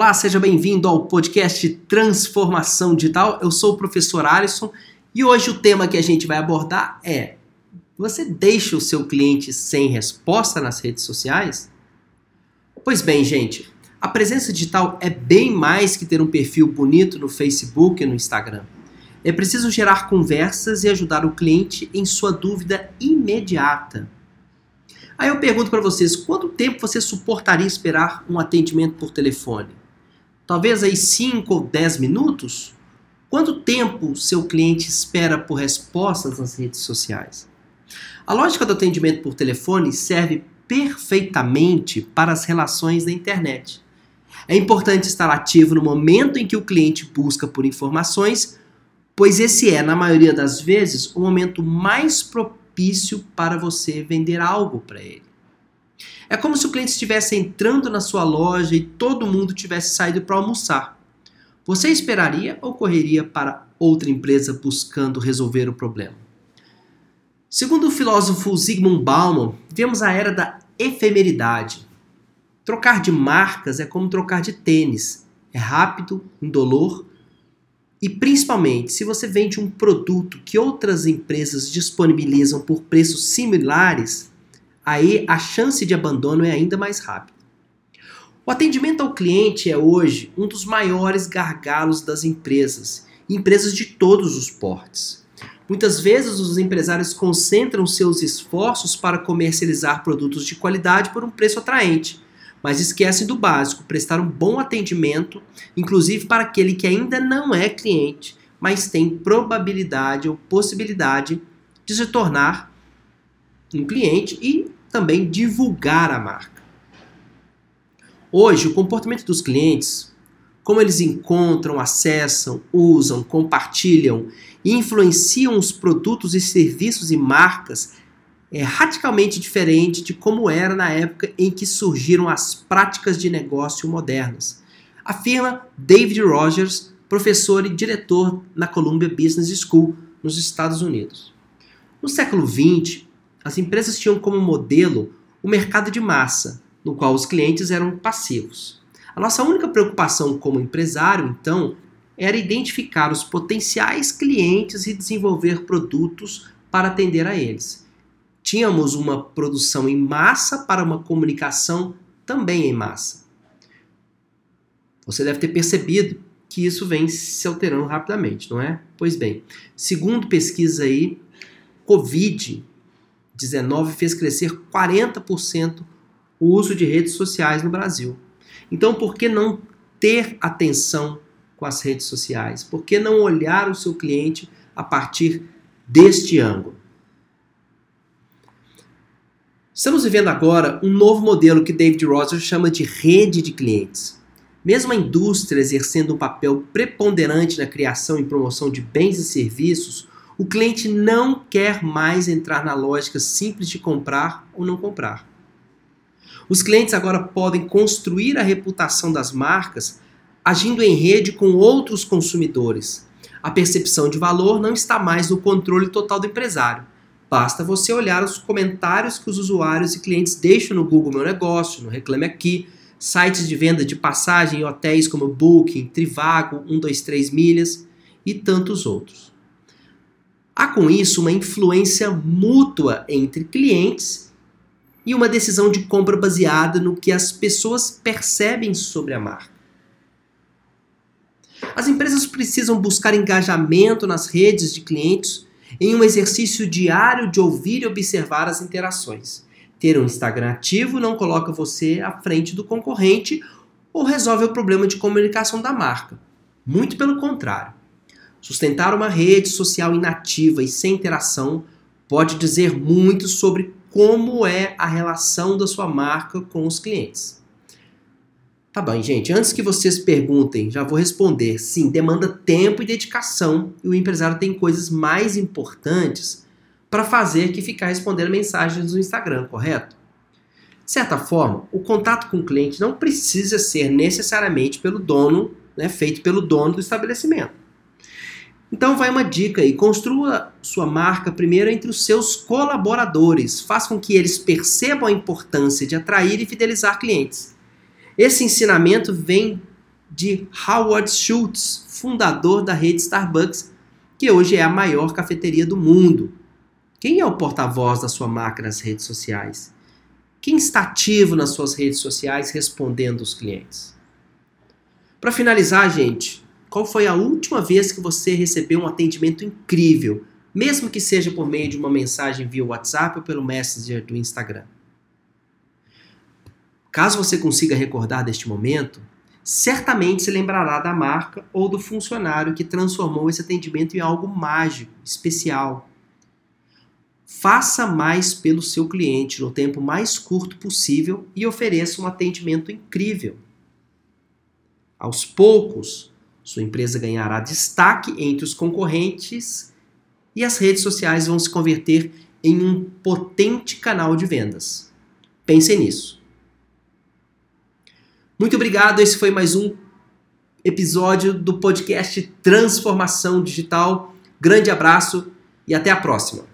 Olá, seja bem-vindo ao podcast Transformação Digital. Eu sou o professor Alisson e hoje o tema que a gente vai abordar é: você deixa o seu cliente sem resposta nas redes sociais? Pois bem, gente, a presença digital é bem mais que ter um perfil bonito no Facebook e no Instagram. É preciso gerar conversas e ajudar o cliente em sua dúvida imediata. Aí eu pergunto para vocês, quanto tempo você suportaria esperar um atendimento por telefone? Talvez aí 5 ou 10 minutos? Quanto tempo seu cliente espera por respostas nas redes sociais? A lógica do atendimento por telefone serve perfeitamente para as relações na internet. É importante estar ativo no momento em que o cliente busca por informações, pois esse é, na maioria das vezes, o momento mais propício para você vender algo para ele. É como se o cliente estivesse entrando na sua loja e todo mundo tivesse saído para almoçar. Você esperaria ou correria para outra empresa buscando resolver o problema? Segundo o filósofo Zygmunt Bauman, vivemos a era da efemeridade. Trocar de marcas é como trocar de tênis. É rápido, indolor e principalmente se você vende um produto que outras empresas disponibilizam por preços similares, aí a chance de abandono é ainda mais rápida. O atendimento ao cliente é hoje um dos maiores gargalos das empresas, empresas de todos os portes. Muitas vezes os empresários concentram seus esforços para comercializar produtos de qualidade por um preço atraente, mas esquecem do básico, prestar um bom atendimento, inclusive para aquele que ainda não é cliente, mas tem probabilidade ou possibilidade de se tornar um cliente e também divulgar a marca. Hoje, o comportamento dos clientes, como eles encontram, acessam, usam, compartilham e influenciam os produtos e serviços e marcas é radicalmente diferente de como era na época em que surgiram as práticas de negócio modernas. Afirma David Rogers, professor e diretor na Columbia Business School, nos Estados Unidos. No século XX, as empresas tinham como modelo o mercado de massa, no qual os clientes eram passivos. A nossa única preocupação como empresário, então, era identificar os potenciais clientes e desenvolver produtos para atender a eles. Tínhamos uma produção em massa para uma comunicação também em massa. Você deve ter percebido que isso vem se alterando rapidamente, não é? Pois bem, segundo pesquisa aí, Covid 19 fez crescer 40% o uso de redes sociais no Brasil. Então, por que não ter atenção com as redes sociais? Por que não olhar o seu cliente a partir deste ângulo? Estamos vivendo agora um novo modelo que David Rosser chama de rede de clientes. Mesmo a indústria exercendo um papel preponderante na criação e promoção de bens e serviços, o cliente não quer mais entrar na lógica simples de comprar ou não comprar. Os clientes agora podem construir a reputação das marcas agindo em rede com outros consumidores. A percepção de valor não está mais no controle total do empresário. Basta você olhar os comentários que os usuários e clientes deixam no Google Meu Negócio, no Reclame Aqui, sites de venda de passagem em hotéis como Booking, Trivago, 123 Milhas e tantos outros. Há com isso uma influência mútua entre clientes e uma decisão de compra baseada no que as pessoas percebem sobre a marca. As empresas precisam buscar engajamento nas redes de clientes em um exercício diário de ouvir e observar as interações. Ter um Instagram ativo não coloca você à frente do concorrente ou resolve o problema de comunicação da marca. Muito pelo contrário. Sustentar uma rede social inativa e sem interação pode dizer muito sobre como é a relação da sua marca com os clientes. Tá bom, gente. Antes que vocês perguntem, já vou responder. Sim, demanda tempo e dedicação e o empresário tem coisas mais importantes para fazer que ficar respondendo mensagens no Instagram, correto? De certa forma, o contato com o cliente não precisa ser necessariamente pelo dono, né, feito pelo dono do estabelecimento. Então vai uma dica aí, construa sua marca primeiro entre os seus colaboradores, faça com que eles percebam a importância de atrair e fidelizar clientes. Esse ensinamento vem de Howard Schultz, fundador da rede Starbucks, que hoje é a maior cafeteria do mundo. Quem é o porta-voz da sua marca nas redes sociais? Quem está ativo nas suas redes sociais respondendo os clientes? Para finalizar, gente, qual foi a última vez que você recebeu um atendimento incrível, mesmo que seja por meio de uma mensagem via WhatsApp ou pelo Messenger do Instagram? Caso você consiga recordar deste momento, certamente se lembrará da marca ou do funcionário que transformou esse atendimento em algo mágico, especial. Faça mais pelo seu cliente no tempo mais curto possível e ofereça um atendimento incrível. Aos poucos, sua empresa ganhará destaque entre os concorrentes e as redes sociais vão se converter em um potente canal de vendas. Pense nisso. Muito obrigado. Esse foi mais um episódio do podcast Transformação Digital. Grande abraço e até a próxima.